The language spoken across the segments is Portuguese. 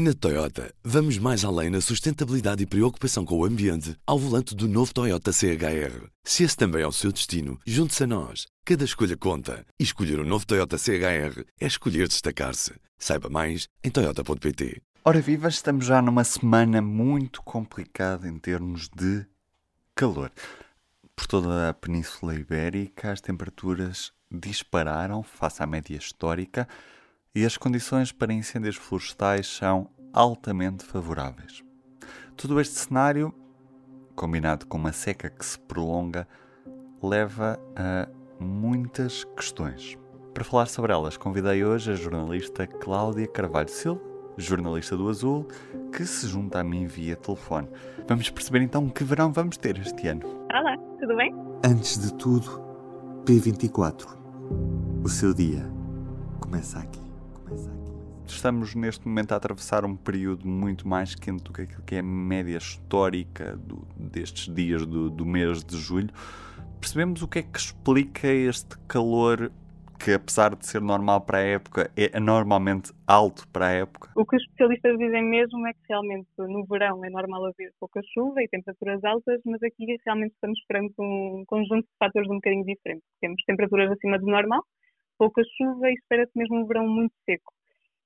Na Toyota, vamos mais além na sustentabilidade e preocupação com o ambiente ao volante do novo Toyota CHR. Se esse também é o seu destino, junte-se a nós. Cada escolha conta. E escolher o um novo Toyota CHR é escolher destacar-se. Saiba mais em Toyota.pt. Ora viva, estamos já numa semana muito complicada em termos de calor. Por toda a Península Ibérica, as temperaturas dispararam face à média histórica e as condições para incêndios florestais são altamente favoráveis. Todo este cenário, combinado com uma seca que se prolonga, leva a muitas questões. Para falar sobre elas, convidei hoje a jornalista Cláudia Carvalho Silva, jornalista do Azul, que se junta a mim via telefone. Vamos perceber então que verão vamos ter este ano. Olá, tudo bem? Antes de tudo, P24. O seu dia começa aqui. Estamos neste momento a atravessar um período muito mais quente do que aquilo que é a média histórica do, destes dias do, do mês de julho. Percebemos o que é que explica este calor que, apesar de ser normal para a época, é anormalmente alto para a época? O que os especialistas dizem mesmo é que realmente no verão é normal haver pouca chuva e temperaturas altas, mas aqui realmente estamos perante um conjunto de fatores um bocadinho diferentes. Temos temperaturas acima do normal, pouca chuva e espera-se mesmo um verão muito seco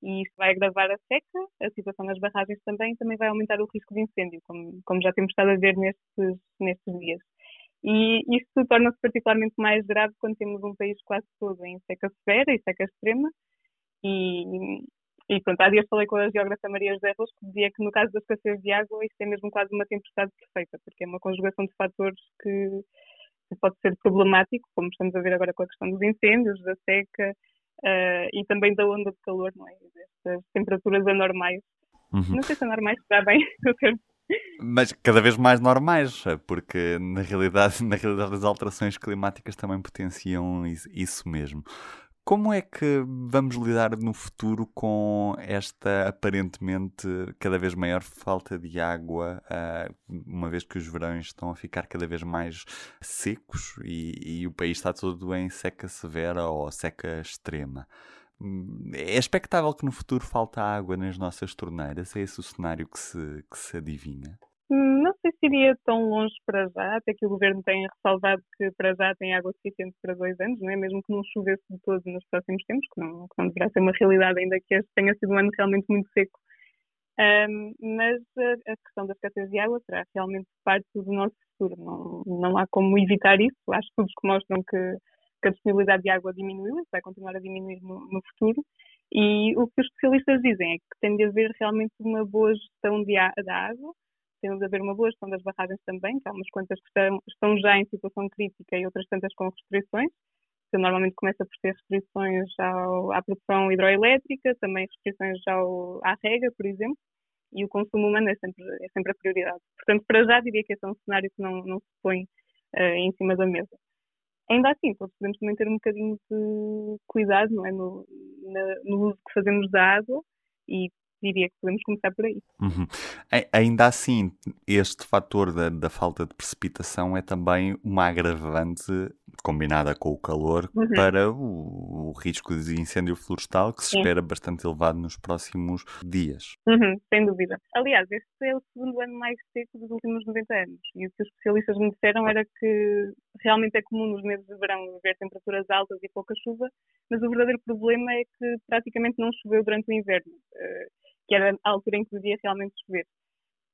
e isto vai agravar a seca, a situação nas barragens também, também vai aumentar o risco de incêndio, como, como já temos estado a ver nestes, nestes dias. E isto torna-se particularmente mais grave quando temos um país quase todo em seca severa e seca extrema. E, e pronto, há dias falei com a geógrafa Maria José Rosso que dizia que no caso da escassez de água isto é mesmo quase uma tempestade perfeita, porque é uma conjugação de fatores que pode ser problemático, como estamos a ver agora com a questão dos incêndios, da seca, uh, e também da onda de calor, não é? Destas temperaturas anormais. Uhum. Não sei se anormais está bem o termo. Mas cada vez mais normais, porque na realidade, na realidade as alterações climáticas também potenciam isso mesmo. Como é que vamos lidar no futuro com esta aparentemente cada vez maior falta de água, uh, uma vez que os verões estão a ficar cada vez mais secos e, e o país está todo em seca severa ou seca extrema? É expectável que no futuro falte água nas nossas torneiras? É esse o cenário que se, que se adivinha? Não sei se iria tão longe para já, até que o governo tenha ressalvado que para já tem água suficiente para dois anos, não é? mesmo que não chovesse de todo nos próximos tempos, que não, que não deverá ser uma realidade, ainda que este tenha sido um ano realmente muito seco. Um, mas a, questão da escassez de água será realmente parte do nosso futuro, não, não há como evitar isso. Há estudos que mostram que, que a disponibilidade de água diminuiu e vai continuar a diminuir no, no futuro. E o que os especialistas dizem é que tem de haver realmente uma boa gestão de, da água, tem de haver uma boa gestão das barragens também, que há umas quantas que estão, estão já em situação crítica e outras tantas com restrições, que normalmente começa por ter restrições ao, à produção hidroelétrica, também restrições ao, à rega, por exemplo, e o consumo humano é sempre, é sempre a prioridade. Portanto, para já diria que esse é um cenário que não, não se põe uh, em cima da mesa. Ainda assim, todos podemos também ter um bocadinho de cuidado não é? no, na, no uso que fazemos da água e diria que podemos começar por aí. Uhum. Ainda assim, este fator da, da, falta de precipitação é também uma agravante combinada com o calor uhum. para o, o, risco de incêndio florestal que se Sim. espera bastante elevado nos próximos dias. Uhum, sem dúvida. Aliás, este é o segundo ano mais seco dos últimos 90 anos e o que os especialistas me disseram era que realmente é comum nos meses de verão haver temperaturas altas e pouca chuva, mas o verdadeiro problema é que praticamente não choveu durante o inverno. Que era a altura em que podia realmente chover.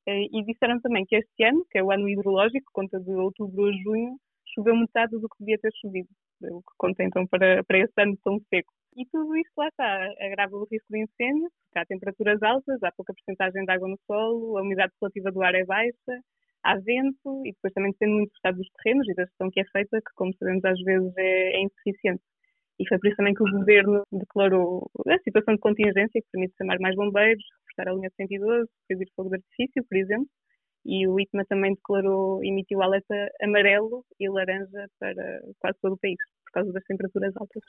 Eh, e disseram também que este ano, que é o ano hidrológico, conta de outubro a junho, choveu metade do que devia ter chovido, o que conta então para, para esse ano tão seco. E tudo isto lá está, agrava o risco de incêndio, porque há temperaturas altas, há pouca porcentagem de água no solo, a umidade relativa do ar é baixa, há vento e depois também depende muito do estado dos terrenos e da gestão que é feita, que como sabemos às vezes é, é insuficiente. E foi por isso também que o governo declarou a situação de contingência, que permite chamar mais bombeiros, reforçar a linha 112, proibir fogo de artifício, por exemplo. E o ITMA também declarou, emitiu alerta amarelo e laranja para quase todo o país, por causa das temperaturas altas.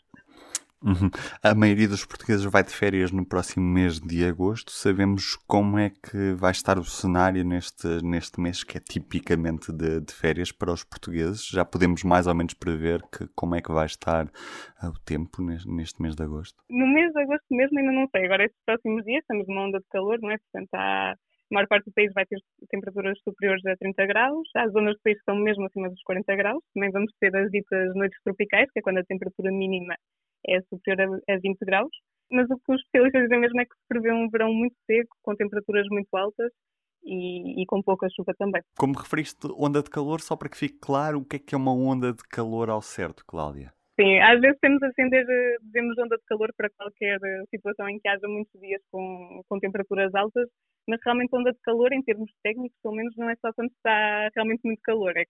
Uhum. A maioria dos portugueses vai de férias no próximo mês de agosto. Sabemos como é que vai estar o cenário neste, neste mês, que é tipicamente de, de férias para os portugueses. Já podemos mais ou menos prever que, como é que vai estar uh, o tempo neste, neste, mês de agosto? No mês de agosto mesmo ainda não sei. Agora, estes próximos dias, estamos numa onda de calor, não é? Portanto, há, a maior parte do país vai ter temperaturas superiores a 30 graus. Há zonas do país que estão mesmo acima dos 40 graus. Também vamos ter as ditas noites tropicais, que é quando a temperatura mínima é superior a, 20 graus. Mas o que os especialistas dizem mesmo é que se prevê um verão muito seco, com temperaturas muito altas e, e, com pouca chuva também. Como referiste onda de calor, só para que fique claro o que é que é uma onda de calor ao certo, Cláudia? Sim, às vezes temos a acender, dizemos onda de calor para qualquer situação em que haja muitos dias com, com temperaturas altas, mas realmente onda de calor, em termos técnicos, pelo menos não é só quando está realmente muito calor. É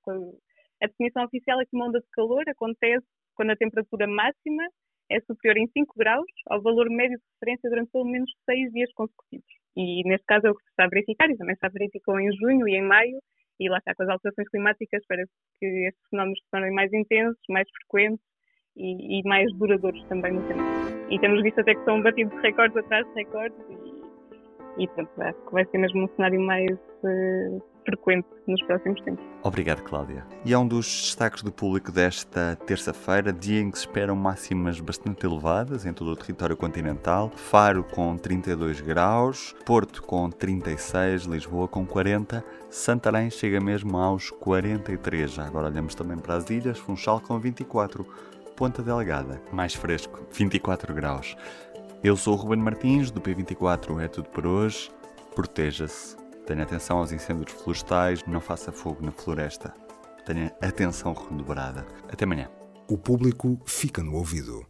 a definição oficial é que uma onda de calor acontece quando a temperatura máxima é superior em 5 graus ao valor médio de referência durante pelo menos 6 dias consecutivos. E neste caso é o que se está a verificar, e também está verificou em junho e em maio, e lá está com as alterações climáticas, parece que estes fenómenos se tornem mais intensos, mais frequentes e, e, mais duradouros também no tempo. E temos visto até que são batidos recordes atrás de recordes e, e pronto, acho que vai ser mesmo um cenário mais uh, frequente nos próximos tempos. Obrigado, Cláudia. E é um dos destaques do público desta terça-feira, dia em que se esperam máximas bastante elevadas em todo o território continental. Faro com 32 graus, Porto com 36, Lisboa com 40, Santarém chega mesmo aos 43. Já agora olhamos também para as ilhas, Funchal com 24, Ponta Delgada, mais fresco, 24 graus. Eu sou o Ruben Martins, do P24 é tudo por hoje. Proteja-se Tenha atenção aos incêndios florestais, não faça fogo na floresta. Tenha atenção redobrada. Até amanhã. O público fica no ouvido.